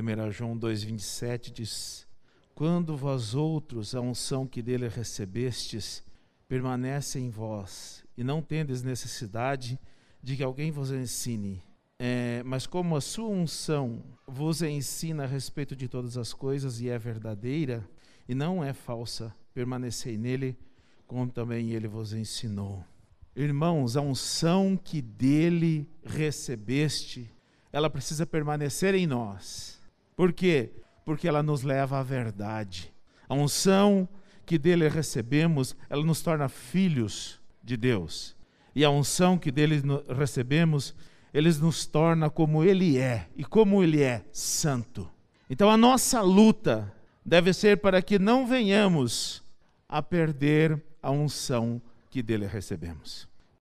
1 João 2,27 diz: Quando vós outros a unção que dele recebestes permanece em vós, e não tendes necessidade de que alguém vos ensine, é, mas como a sua unção vos ensina a respeito de todas as coisas e é verdadeira e não é falsa, permanecei nele, como também ele vos ensinou. Irmãos, a unção que dele recebeste, ela precisa permanecer em nós. Por quê? Porque ela nos leva à verdade. A unção que dele recebemos, ela nos torna filhos de Deus. E a unção que dele recebemos, ele nos torna como ele é, e como ele é santo. Então a nossa luta deve ser para que não venhamos a perder a unção que dele recebemos.